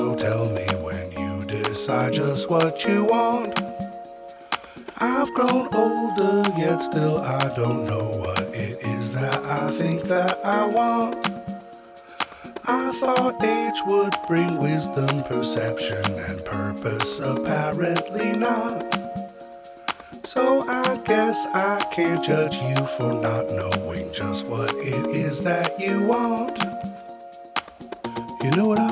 so tell me when you decide just what you want. I've grown older, yet still I don't know what it is that I think that I want. I thought age would bring wisdom, perception, and purpose, apparently not. So I guess I can't judge you for not knowing just what it is that you want. You know what I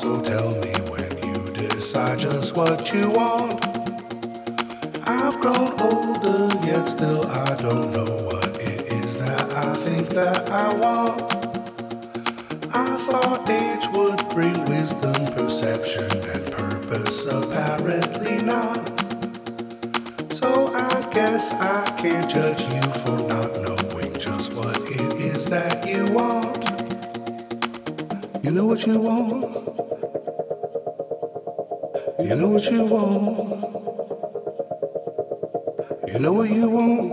so tell me when you decide just what you want. I've grown older, yet still I don't know what it is that I think that I want. I thought age would bring wisdom, perception, and purpose, apparently not. So I guess I can't judge you for not knowing just what it is that you want. You know what you want. You know what you want. You know what you want.